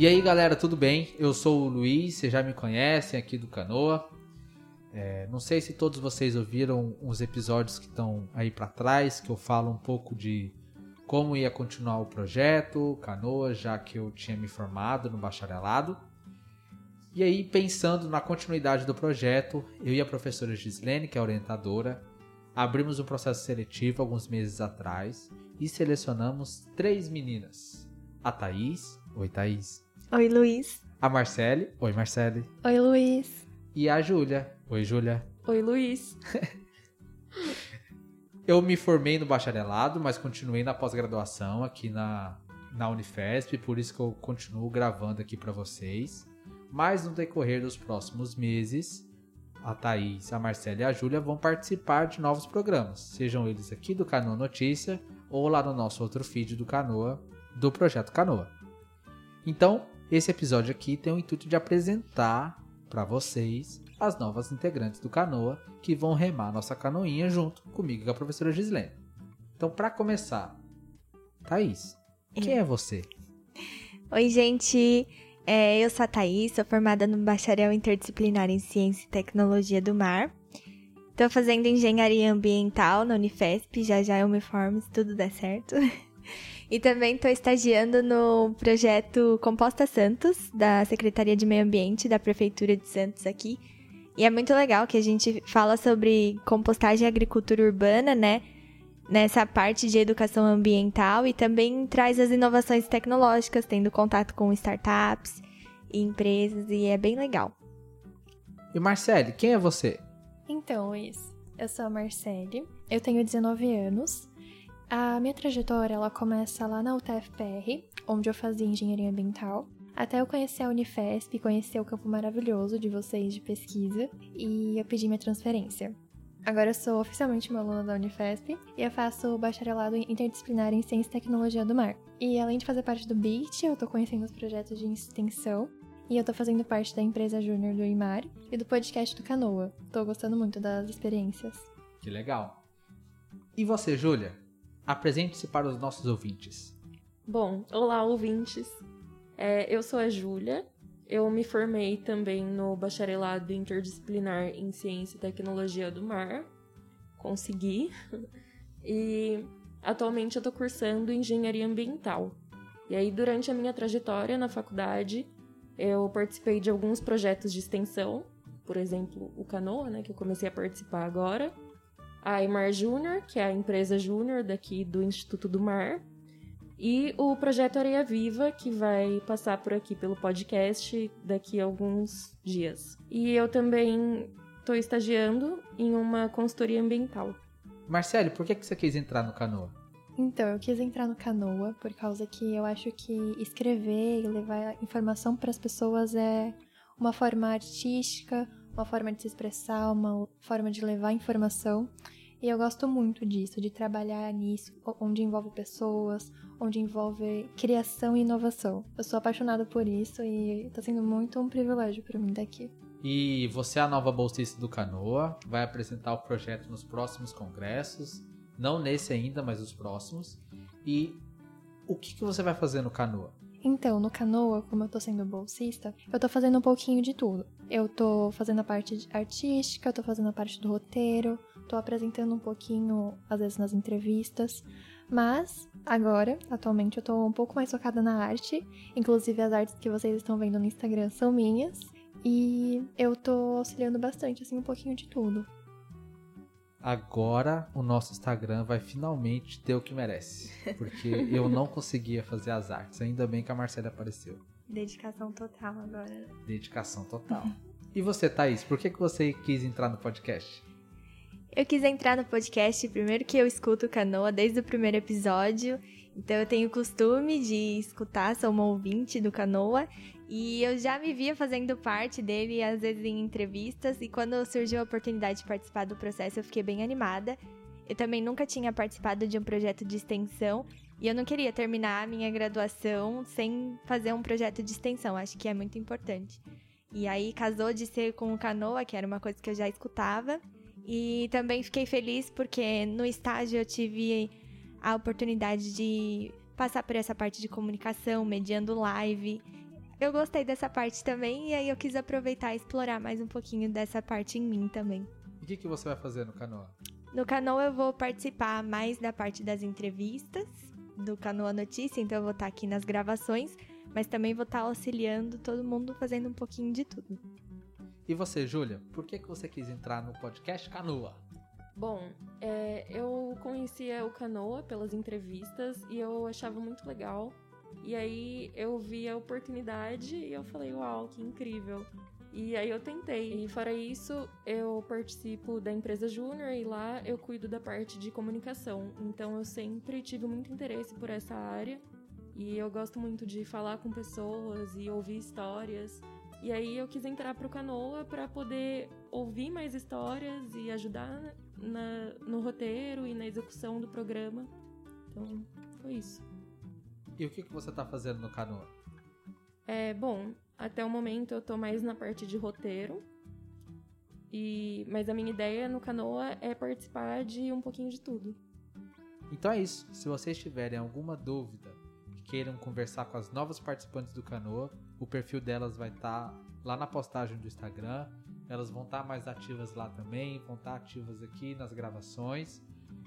E aí galera, tudo bem? Eu sou o Luiz, vocês já me conhecem aqui do Canoa. É, não sei se todos vocês ouviram uns episódios que estão aí para trás, que eu falo um pouco de como ia continuar o projeto Canoa, já que eu tinha me formado no bacharelado. E aí, pensando na continuidade do projeto, eu e a professora Gislene, que é orientadora, abrimos um processo seletivo alguns meses atrás e selecionamos três meninas. A Thaís. Oi, Thaís. Oi, Luiz. A Marcele. Oi, Marcele. Oi, Luiz. E a Júlia. Oi, Júlia. Oi, Luiz. eu me formei no bacharelado, mas continuei na pós-graduação aqui na, na Unifesp, por isso que eu continuo gravando aqui para vocês. Mas no decorrer dos próximos meses, a Thaís, a Marcela e a Júlia vão participar de novos programas, sejam eles aqui do Canoa Notícia ou lá no nosso outro feed do Canoa, do Projeto Canoa. Então, esse episódio aqui tem o intuito de apresentar para vocês as novas integrantes do Canoa que vão remar nossa canoinha junto comigo e com a professora Gislene. Então, para começar, Thaís, quem é você? Oi, gente. É, eu sou a Thaís, sou formada no Bacharel Interdisciplinar em Ciência e Tecnologia do Mar. Estou fazendo Engenharia Ambiental na Unifesp, já já eu me formo se tudo der certo. E também estou estagiando no projeto Composta Santos, da Secretaria de Meio Ambiente da Prefeitura de Santos aqui. E é muito legal que a gente fala sobre compostagem e agricultura urbana, né? nessa parte de educação ambiental e também traz as inovações tecnológicas, tendo contato com startups e empresas, e é bem legal. E Marcele, quem é você? Então, Luiz, eu sou a Marcele, eu tenho 19 anos. A minha trajetória ela começa lá na UTFPR, onde eu fazia engenharia ambiental, até eu conhecer a Unifesp, conhecer o campo maravilhoso de vocês de pesquisa, e eu pedi minha transferência. Agora eu sou oficialmente uma aluna da Unifesp e eu faço bacharelado interdisciplinar em Ciência e Tecnologia do Mar. E além de fazer parte do BIT, eu tô conhecendo os projetos de extensão e eu tô fazendo parte da empresa Júnior do IMAR e do podcast do Canoa. Tô gostando muito das experiências. Que legal. E você, Júlia? Apresente-se para os nossos ouvintes. Bom, olá, ouvintes. É, eu sou a Júlia, eu me formei também no bacharelado interdisciplinar em Ciência e Tecnologia do Mar. Consegui. E atualmente eu estou cursando Engenharia Ambiental. E aí, durante a minha trajetória na faculdade, eu participei de alguns projetos de extensão, por exemplo, o Canoa, né, que eu comecei a participar agora, a Imar Júnior, que é a empresa júnior daqui do Instituto do Mar, e o projeto Areia Viva, que vai passar por aqui pelo podcast daqui a alguns dias. E eu também estou estagiando em uma consultoria ambiental. Marcelo, por que você quis entrar no Canoa? Então, eu quis entrar no Canoa por causa que eu acho que escrever e levar informação para as pessoas é uma forma artística, uma forma de se expressar, uma forma de levar informação. E eu gosto muito disso, de trabalhar nisso, onde envolve pessoas, onde envolve criação e inovação. Eu sou apaixonada por isso e está sendo muito um privilégio para mim estar aqui. E você é a nova bolsista do Canoa, vai apresentar o projeto nos próximos congressos, não nesse ainda, mas os próximos. E o que, que você vai fazer no Canoa? Então, no Canoa, como eu tô sendo bolsista, eu tô fazendo um pouquinho de tudo. Eu tô fazendo a parte artística, eu tô fazendo a parte do roteiro, tô apresentando um pouquinho, às vezes, nas entrevistas. Mas, agora, atualmente, eu tô um pouco mais focada na arte. Inclusive, as artes que vocês estão vendo no Instagram são minhas. E eu tô auxiliando bastante, assim, um pouquinho de tudo. Agora o nosso Instagram vai finalmente ter o que merece. Porque eu não conseguia fazer as artes. Ainda bem que a Marcela apareceu. Dedicação total agora. Né? Dedicação total. E você, Thaís, por que, que você quis entrar no podcast? Eu quis entrar no podcast primeiro que eu escuto o Canoa desde o primeiro episódio. Então eu tenho o costume de escutar, sou uma ouvinte do Canoa. E eu já me via fazendo parte dele, às vezes em entrevistas. E quando surgiu a oportunidade de participar do processo, eu fiquei bem animada. Eu também nunca tinha participado de um projeto de extensão. E eu não queria terminar a minha graduação sem fazer um projeto de extensão. Acho que é muito importante. E aí casou de ser com o Canoa, que era uma coisa que eu já escutava. E também fiquei feliz porque no estágio eu tive a oportunidade de passar por essa parte de comunicação, mediando live. eu gostei dessa parte também e aí eu quis aproveitar e explorar mais um pouquinho dessa parte em mim também. E o que, que você vai fazer no Canoa? No Canoa eu vou participar mais da parte das entrevistas do Canoa Notícia, então eu vou estar aqui nas gravações, mas também vou estar auxiliando todo mundo fazendo um pouquinho de tudo. E você, Júlia, por que, que você quis entrar no podcast Canoa? Bom, é, eu conhecia o Canoa pelas entrevistas e eu achava muito legal. E aí eu vi a oportunidade e eu falei, uau, que incrível. E aí eu tentei. E fora isso, eu participo da empresa Júnior e lá eu cuido da parte de comunicação. Então eu sempre tive muito interesse por essa área. E eu gosto muito de falar com pessoas e ouvir histórias. E aí eu quis entrar pro Canoa para poder ouvir mais histórias e ajudar na, no roteiro e na execução do programa. Então, foi isso. E o que, que você tá fazendo no Canoa? É, bom, até o momento eu tô mais na parte de roteiro. E, mas a minha ideia no Canoa é participar de um pouquinho de tudo. Então é isso. Se vocês tiverem alguma dúvida, queiram conversar com as novas participantes do Canoa, o perfil delas vai estar tá lá na postagem do Instagram. Elas vão estar tá mais ativas lá também, vão estar tá ativas aqui nas gravações.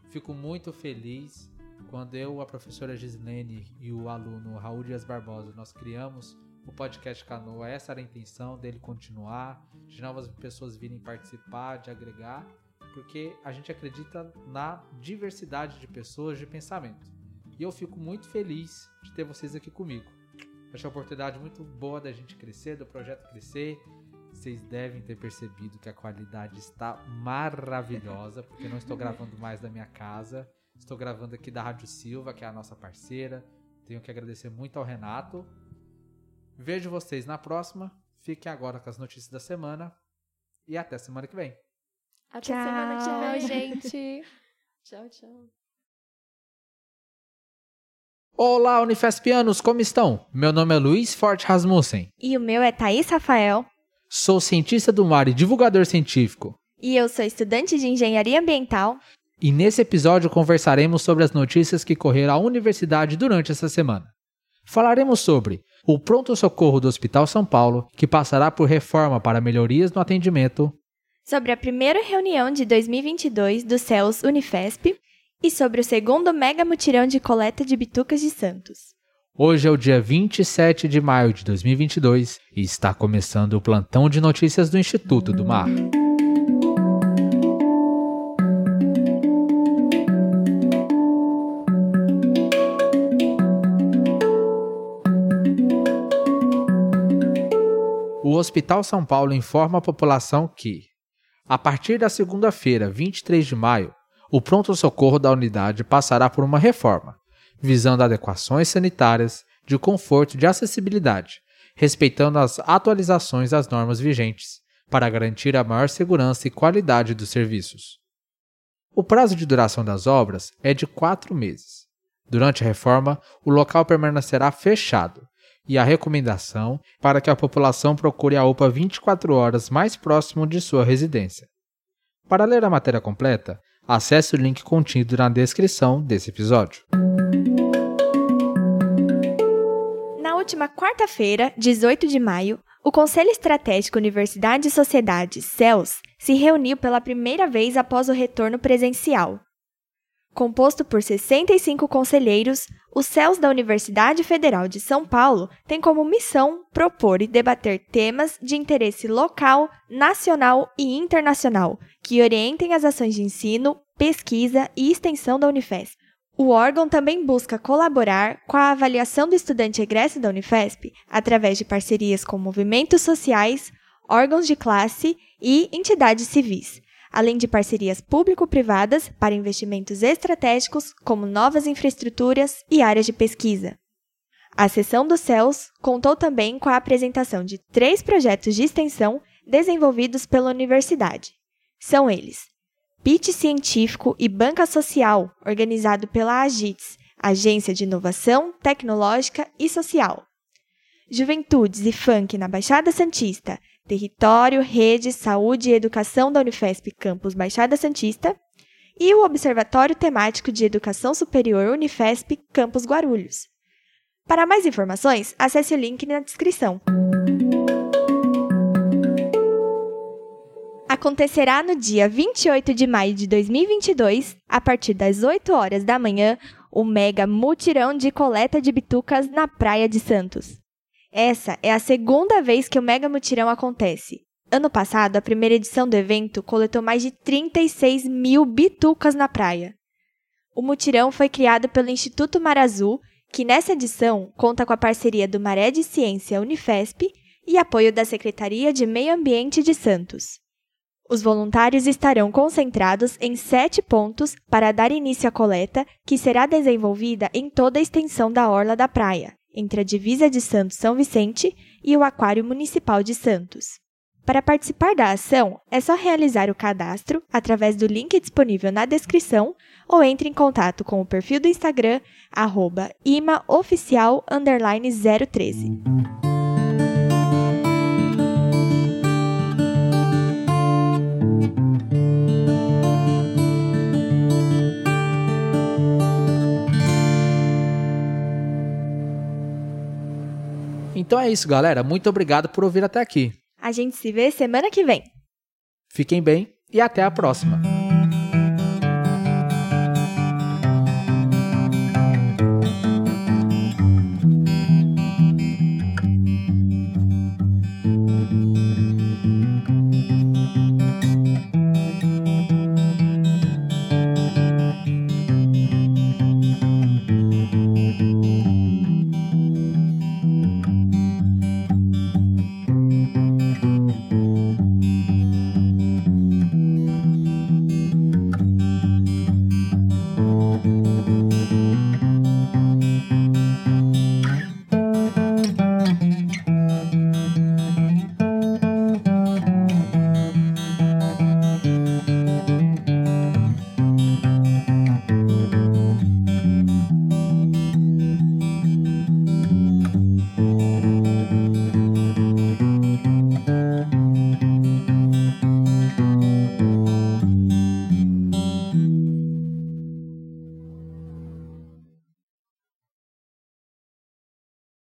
Fico muito feliz quando eu, a professora Gislene e o aluno Raul Dias Barbosa, nós criamos o podcast Canoa. Essa era a intenção dele continuar, de novas pessoas virem participar, de agregar, porque a gente acredita na diversidade de pessoas de pensamento. E eu fico muito feliz de ter vocês aqui comigo. Acho a oportunidade muito boa da gente crescer, do projeto crescer. Vocês devem ter percebido que a qualidade está maravilhosa, porque não estou gravando mais da minha casa. Estou gravando aqui da Rádio Silva, que é a nossa parceira. Tenho que agradecer muito ao Renato Vejo vocês na próxima. Fiquem agora com as notícias da semana. E até semana que vem. Até tchau, semana que vem, gente. tchau, tchau. Olá, Unifespianos, como estão? Meu nome é Luiz Forte Rasmussen. E o meu é Thaís Rafael. Sou cientista do mar e divulgador científico. E eu sou estudante de engenharia ambiental. E nesse episódio conversaremos sobre as notícias que correram à universidade durante essa semana. Falaremos sobre o pronto-socorro do Hospital São Paulo, que passará por reforma para melhorias no atendimento, sobre a primeira reunião de 2022 do CELS Unifesp e sobre o segundo mega mutirão de coleta de bitucas de Santos. Hoje é o dia 27 de maio de 2022 e está começando o plantão de notícias do Instituto do Mar. o Hospital São Paulo informa a população que, a partir da segunda-feira, 23 de maio, o pronto-socorro da unidade passará por uma reforma, visando adequações sanitárias, de conforto e de acessibilidade, respeitando as atualizações das normas vigentes, para garantir a maior segurança e qualidade dos serviços. O prazo de duração das obras é de quatro meses. Durante a reforma, o local permanecerá fechado, e a recomendação para que a população procure a UPA 24 horas mais próximo de sua residência. Para ler a matéria completa, acesse o link contido na descrição desse episódio. Na última quarta-feira, 18 de maio, o Conselho Estratégico Universidade e Sociedade, CELS, se reuniu pela primeira vez após o retorno presencial. Composto por 65 conselheiros, o CELS da Universidade Federal de São Paulo tem como missão propor e debater temas de interesse local, nacional e internacional que orientem as ações de ensino, pesquisa e extensão da Unifesp. O órgão também busca colaborar com a avaliação do estudante egresso da Unifesp através de parcerias com movimentos sociais, órgãos de classe e entidades civis além de parcerias público-privadas para investimentos estratégicos, como novas infraestruturas e áreas de pesquisa. A sessão dos CELS contou também com a apresentação de três projetos de extensão desenvolvidos pela universidade. São eles: PIT Científico e Banca Social, organizado pela AGITS, Agência de Inovação Tecnológica e Social. Juventudes e Funk na Baixada Santista, Território, Rede, Saúde e Educação da Unifesp Campus Baixada Santista, e o Observatório Temático de Educação Superior Unifesp Campus Guarulhos. Para mais informações, acesse o link na descrição. Acontecerá no dia 28 de maio de 2022, a partir das 8 horas da manhã, o mega mutirão de coleta de bitucas na Praia de Santos. Essa é a segunda vez que o mega mutirão acontece. Ano passado, a primeira edição do evento coletou mais de 36 mil bitucas na praia. O mutirão foi criado pelo Instituto Mar Azul que nessa edição conta com a parceria do Maré de Ciência Unifesp e apoio da Secretaria de Meio Ambiente de Santos. Os voluntários estarão concentrados em sete pontos para dar início à coleta, que será desenvolvida em toda a extensão da orla da praia, entre a divisa de Santos São Vicente e o Aquário Municipal de Santos. Para participar da ação, é só realizar o cadastro através do link disponível na descrição ou entre em contato com o perfil do Instagram, imaoficial013. Então é isso, galera. Muito obrigado por ouvir até aqui. A gente se vê semana que vem. Fiquem bem e até a próxima.